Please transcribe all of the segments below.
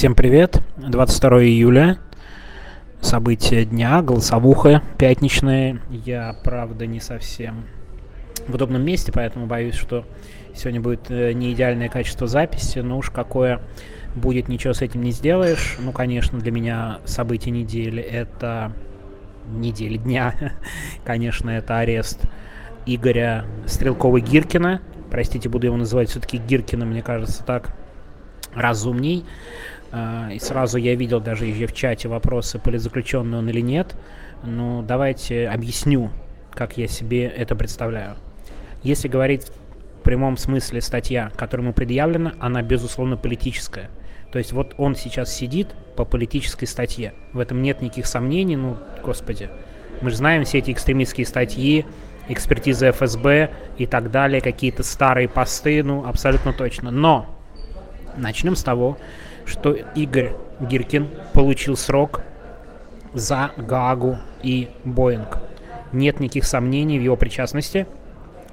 Всем привет! 22 июля. События дня, голосовуха пятничная. Я, правда, не совсем в удобном месте, поэтому боюсь, что сегодня будет э, не идеальное качество записи. Но уж какое будет, ничего с этим не сделаешь. Ну, конечно, для меня события недели — это недели дня. конечно, это арест Игоря Стрелкова-Гиркина. Простите, буду его называть все-таки Гиркина, мне кажется, так разумней. А, и сразу я видел даже и в чате вопросы, политзаключенный он или нет. Ну, давайте объясню, как я себе это представляю. Если говорить в прямом смысле статья, которая ему предъявлена, она, безусловно, политическая. То есть вот он сейчас сидит по политической статье. В этом нет никаких сомнений, ну, господи. Мы же знаем все эти экстремистские статьи, экспертизы ФСБ и так далее, какие-то старые посты, ну, абсолютно точно. Но начнем с того, что Игорь Гиркин получил срок за Гаагу и Боинг. Нет никаких сомнений в его причастности.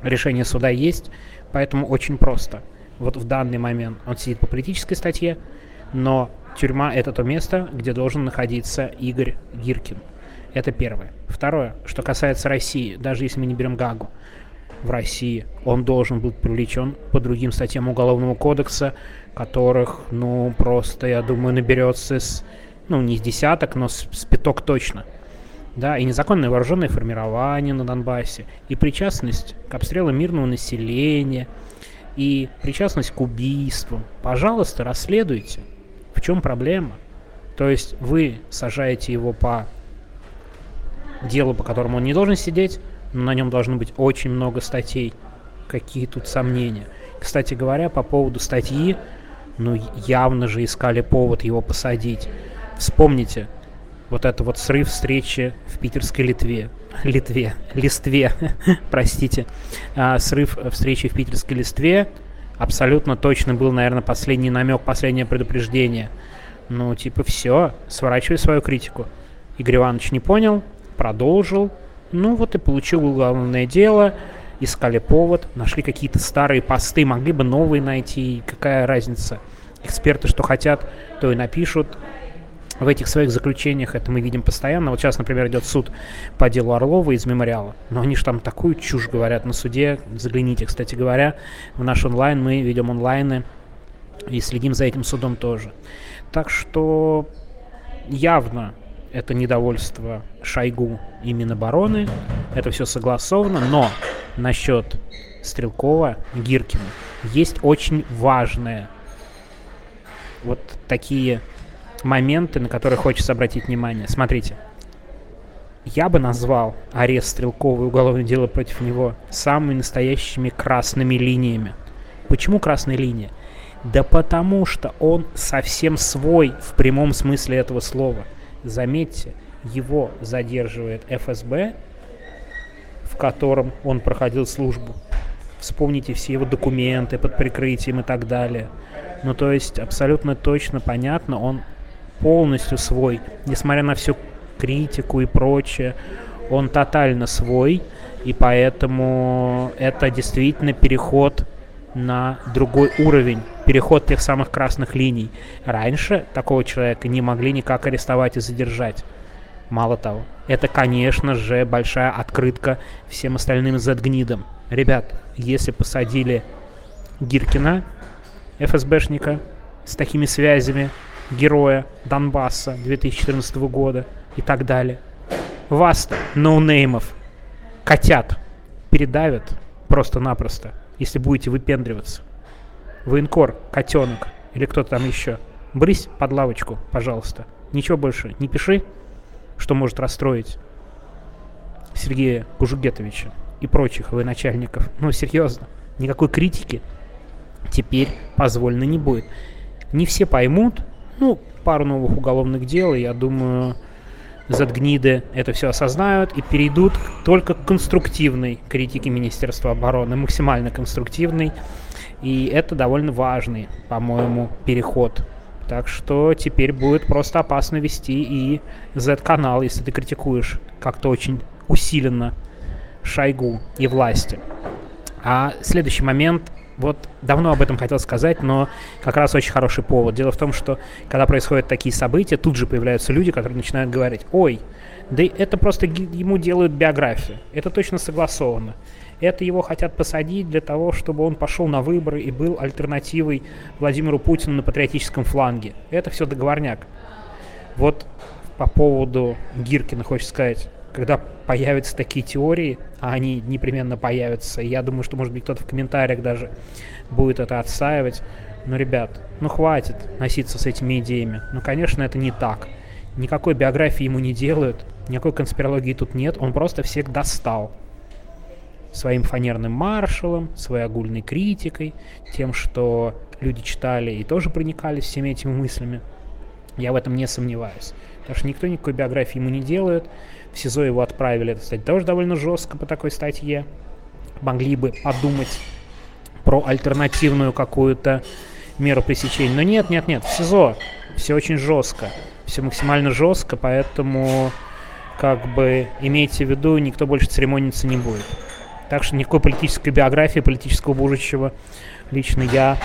Решение суда есть, поэтому очень просто. Вот в данный момент он сидит по политической статье, но тюрьма это то место, где должен находиться Игорь Гиркин. Это первое. Второе, что касается России, даже если мы не берем Гагу, в России он должен быть привлечен по другим статьям Уголовного кодекса, которых, ну, просто, я думаю, наберется с, ну, не с десяток, но с, с пяток точно. Да, и незаконное вооруженное формирование на Донбассе, и причастность к обстрелу мирного населения, и причастность к убийству. Пожалуйста, расследуйте. В чем проблема? То есть вы сажаете его по делу, по которому он не должен сидеть, но на нем должно быть очень много статей. Какие тут сомнения? Кстати говоря, по поводу статьи, ну, явно же искали повод его посадить. Вспомните, вот это вот срыв встречи в питерской Литве. Литве, Листве, простите. А, срыв встречи в питерской Листве абсолютно точно был, наверное, последний намек, последнее предупреждение. Ну, типа, все, сворачивай свою критику. Игорь Иванович не понял, продолжил. Ну, вот и получил уголовное дело искали повод, нашли какие-то старые посты, могли бы новые найти, какая разница. Эксперты что хотят, то и напишут. В этих своих заключениях это мы видим постоянно. Вот сейчас, например, идет суд по делу Орлова из мемориала. Но они же там такую чушь говорят на суде. Загляните, кстати говоря, в наш онлайн. Мы ведем онлайны и следим за этим судом тоже. Так что явно это недовольство Шойгу и Минобороны. Это все согласовано, но насчет Стрелкова, Гиркина есть очень важные вот такие моменты, на которые хочется обратить внимание. Смотрите, я бы назвал арест Стрелкова и уголовное дело против него самыми настоящими красными линиями. Почему красная линия? Да потому что он совсем свой в прямом смысле этого слова – Заметьте, его задерживает ФСБ, в котором он проходил службу. Вспомните все его документы под прикрытием и так далее. Ну, то есть, абсолютно точно понятно, он полностью свой, несмотря на всю критику и прочее, он тотально свой, и поэтому это действительно переход на другой уровень, переход тех самых красных линий. Раньше такого человека не могли никак арестовать и задержать. Мало того, это, конечно же, большая открытка всем остальным Z-гнидам. Ребят, если посадили Гиркина, ФСБшника, с такими связями, героя Донбасса 2014 года и так далее, вас-то, ноунеймов, котят передавят просто-напросто если будете выпендриваться. Военкор, котенок или кто-то там еще. Брысь под лавочку, пожалуйста. Ничего больше не пиши, что может расстроить Сергея Кужугетовича и прочих военачальников. Ну, серьезно, никакой критики теперь позволено не будет. Не все поймут, ну, пару новых уголовных дел, я думаю, задгниды это все осознают и перейдут только к конструктивной критике Министерства обороны, максимально конструктивной. И это довольно важный, по-моему, переход. Так что теперь будет просто опасно вести и Z-канал, если ты критикуешь как-то очень усиленно Шойгу и власти. А следующий момент Вот давно об этом хотел сказать, но как раз очень хороший повод. Дело в том, что когда происходят такие события, тут же появляются люди, которые начинают говорить, ой, да это просто ему делают биографию. Это точно согласовано. Это его хотят посадить для того, чтобы он пошел на выборы и был альтернативой Владимиру Путину на патриотическом фланге. Это все договорняк. Вот по поводу Гиркина хочется сказать, когда появятся такие теории, а они непременно появятся, я думаю, что, может быть, кто-то в комментариях даже будет это отстаивать, но, ребят, ну хватит носиться с этими идеями. Ну, конечно, это не так. Никакой биографии ему не делают, никакой конспирологии тут нет, он просто всех достал своим фанерным маршалом, своей огульной критикой, тем, что люди читали и тоже проникались всеми этими мыслями. Я в этом не сомневаюсь. Потому что никто никакой биографии ему не делает. В СИЗО его отправили, это, кстати, тоже довольно жестко по такой статье. Могли бы подумать про альтернативную какую-то меру пресечения. Но нет, нет, нет, в СИЗО все очень жестко. Все максимально жестко, поэтому как бы имейте в виду, никто больше церемониться не будет. Так что никакой политической биографии, политического будущего лично я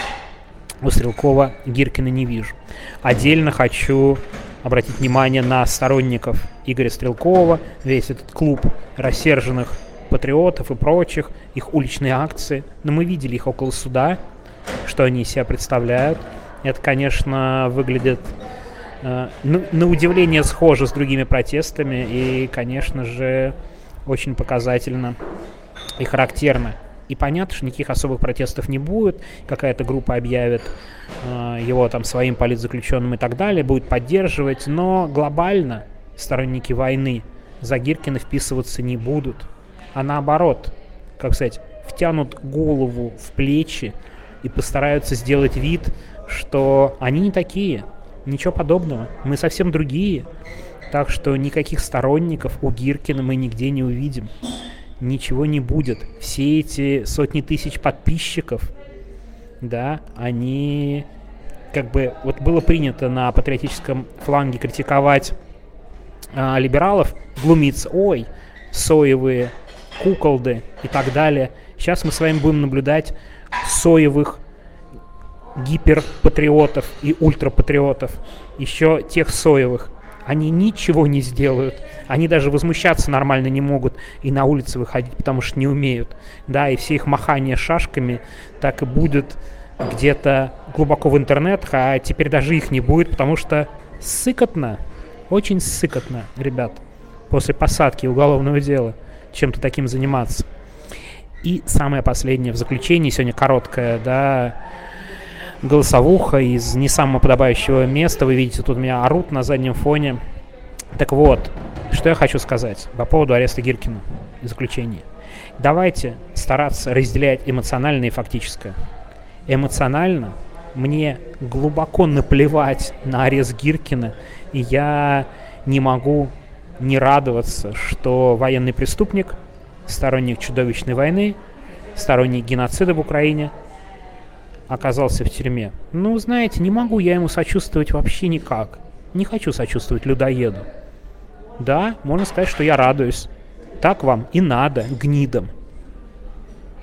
у Стрелкова Гиркина не вижу. Отдельно хочу обратить внимание на сторонников Игоря Стрелкова, весь этот клуб рассерженных патриотов и прочих, их уличные акции. Но мы видели их около суда, что они из себя представляют. Это, конечно, выглядит э, на, на удивление схоже с другими протестами и, конечно же, очень показательно и характерно. И понятно, что никаких особых протестов не будет, какая-то группа объявит э, его там своим политзаключенным и так далее, будет поддерживать, но глобально сторонники войны за Гиркина вписываться не будут, а наоборот, как сказать, втянут голову в плечи и постараются сделать вид, что они не такие, ничего подобного, мы совсем другие, так что никаких сторонников у Гиркина мы нигде не увидим ничего не будет. Все эти сотни тысяч подписчиков, да, они как бы вот было принято на патриотическом фланге критиковать а, либералов, глумиться, ой, соевые куколды и так далее. Сейчас мы с вами будем наблюдать соевых гиперпатриотов и ультрапатриотов, еще тех соевых, они ничего не сделают. Они даже возмущаться нормально не могут и на улице выходить, потому что не умеют. Да, и все их махания шашками так и будет где-то глубоко в интернетах, а теперь даже их не будет, потому что сыкотно, очень сыкотно, ребят, после посадки уголовного дела чем-то таким заниматься. И самое последнее в заключении, сегодня короткое, да, голосовуха из не самого подобающего места. Вы видите, тут меня орут на заднем фоне. Так вот, что я хочу сказать по поводу ареста Гиркина и заключения. Давайте стараться разделять эмоциональное и фактическое. Эмоционально мне глубоко наплевать на арест Гиркина, и я не могу не радоваться, что военный преступник, сторонник чудовищной войны, сторонник геноцида в Украине – оказался в тюрьме. Ну, знаете, не могу я ему сочувствовать вообще никак. Не хочу сочувствовать людоеду. Да, можно сказать, что я радуюсь. Так вам и надо, гнидам.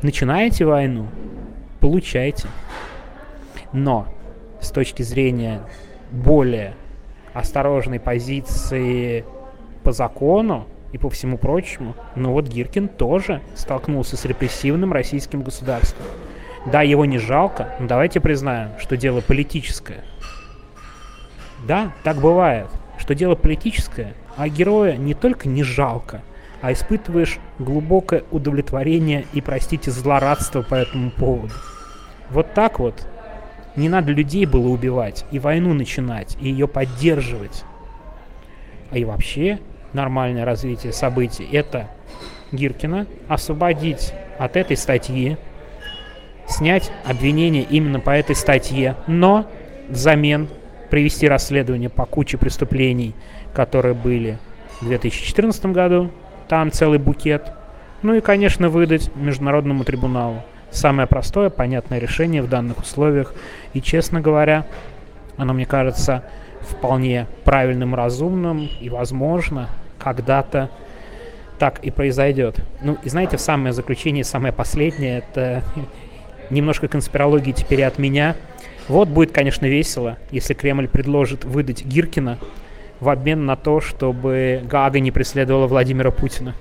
Начинаете войну? Получайте. Но с точки зрения более осторожной позиции по закону и по всему прочему, ну вот Гиркин тоже столкнулся с репрессивным российским государством. Да, его не жалко, но давайте признаем, что дело политическое. Да, так бывает, что дело политическое, а героя не только не жалко, а испытываешь глубокое удовлетворение и, простите, злорадство по этому поводу. Вот так вот не надо людей было убивать и войну начинать, и ее поддерживать. А и вообще нормальное развитие событий – это Гиркина освободить от этой статьи, снять обвинение именно по этой статье, но взамен провести расследование по куче преступлений, которые были в 2014 году, там целый букет, ну и, конечно, выдать Международному трибуналу. Самое простое, понятное решение в данных условиях. И, честно говоря, оно, мне кажется, вполне правильным, разумным и, возможно, когда-то так и произойдет. Ну, и знаете, в самое заключение, самое последнее, это немножко конспирологии теперь от меня. Вот будет, конечно, весело, если Кремль предложит выдать Гиркина в обмен на то, чтобы Гага не преследовала Владимира Путина.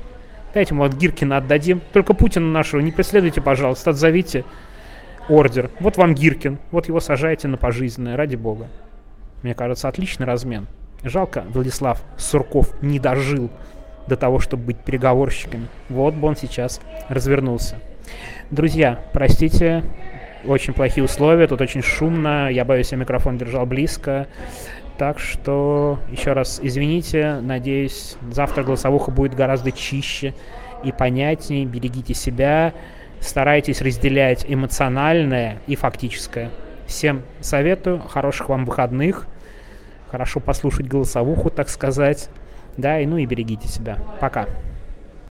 Дайте ему вот Гиркина отдадим. Только Путина нашего не преследуйте, пожалуйста, отзовите ордер. Вот вам Гиркин, вот его сажайте на пожизненное, ради бога. Мне кажется, отличный размен. Жалко, Владислав Сурков не дожил до того, чтобы быть переговорщиками. Вот бы он сейчас развернулся. Друзья, простите, очень плохие условия, тут очень шумно, я боюсь, я микрофон держал близко. Так что еще раз извините, надеюсь, завтра голосовуха будет гораздо чище и понятнее. Берегите себя, старайтесь разделять эмоциональное и фактическое. Всем советую, хороших вам выходных, хорошо послушать голосовуху, так сказать. Да, и ну и берегите себя. Пока.